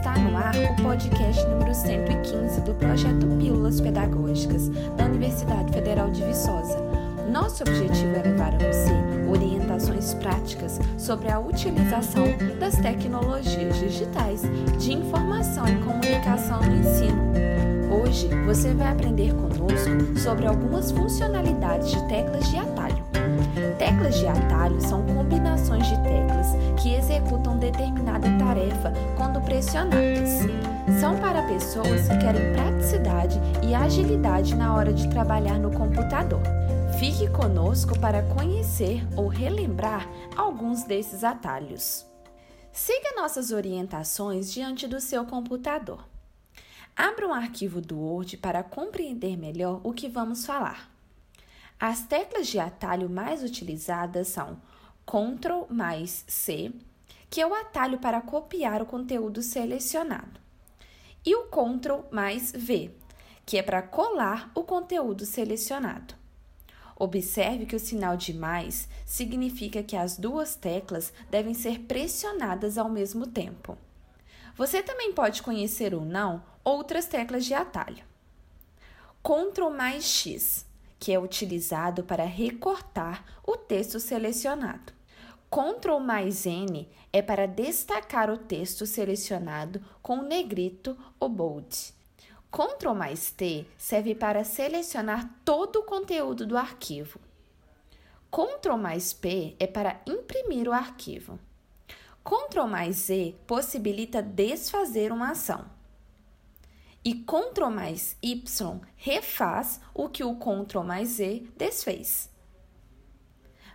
Está no ar o podcast número 115 do projeto Pílulas Pedagógicas da Universidade Federal de Viçosa. Nosso objetivo é levar a você orientações práticas sobre a utilização das tecnologias digitais de informação e comunicação no ensino. Hoje você vai aprender conosco sobre algumas funcionalidades de teclas de atalho. Teclas de atalho são combinações de teclas que quando pressionadas. São para pessoas que querem praticidade e agilidade na hora de trabalhar no computador. Fique conosco para conhecer ou relembrar alguns desses atalhos. Siga nossas orientações diante do seu computador. Abra um arquivo do Word para compreender melhor o que vamos falar. As teclas de atalho mais utilizadas são Ctrl mais C, que o atalho para copiar o conteúdo selecionado, e o Ctrl mais V, que é para colar o conteúdo selecionado. Observe que o sinal de mais significa que as duas teclas devem ser pressionadas ao mesmo tempo. Você também pode conhecer ou não outras teclas de atalho. Ctrl mais X, que é utilizado para recortar o texto selecionado. Ctrl mais N é para destacar o texto selecionado com negrito ou bold. Ctrl mais T serve para selecionar todo o conteúdo do arquivo. Ctrl mais P é para imprimir o arquivo. Ctrl mais Z possibilita desfazer uma ação. E Ctrl mais Y refaz o que o Ctrl mais Z desfez.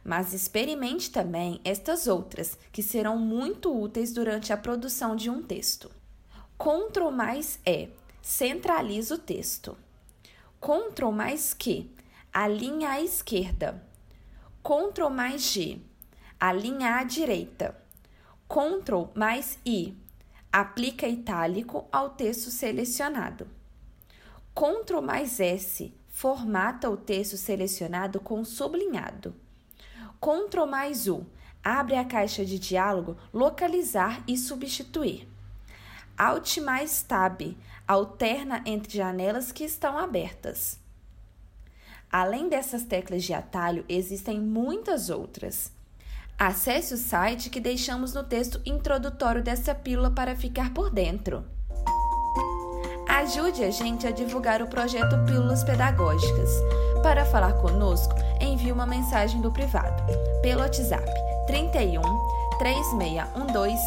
Mas experimente também estas outras, que serão muito úteis durante a produção de um texto. Ctrl mais E centraliza o texto. Ctrl mais Q alinha à esquerda. Ctrl mais G alinha à direita. Ctrl mais I aplica itálico ao texto selecionado. Ctrl mais S formata o texto selecionado com sublinhado. Ctrl mais U abre a caixa de diálogo localizar e substituir. Alt mais Tab alterna entre janelas que estão abertas. Além dessas teclas de atalho, existem muitas outras. Acesse o site que deixamos no texto introdutório dessa pílula para ficar por dentro. Ajude a gente a divulgar o projeto Pílulas Pedagógicas. Para falar conosco, envie uma mensagem do privado pelo WhatsApp 31 3612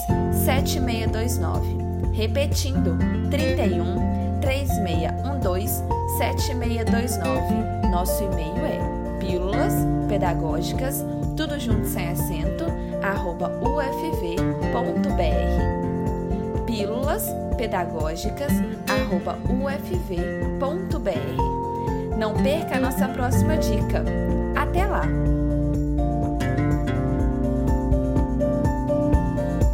7629. Repetindo, 31 3612 7629. Nosso e-mail é pílulas pedagógicas tudo junto sem acento, arroba ufv.br. Pílulas pedagógicas, arroba ufv.br. Não perca a nossa próxima dica. Até lá!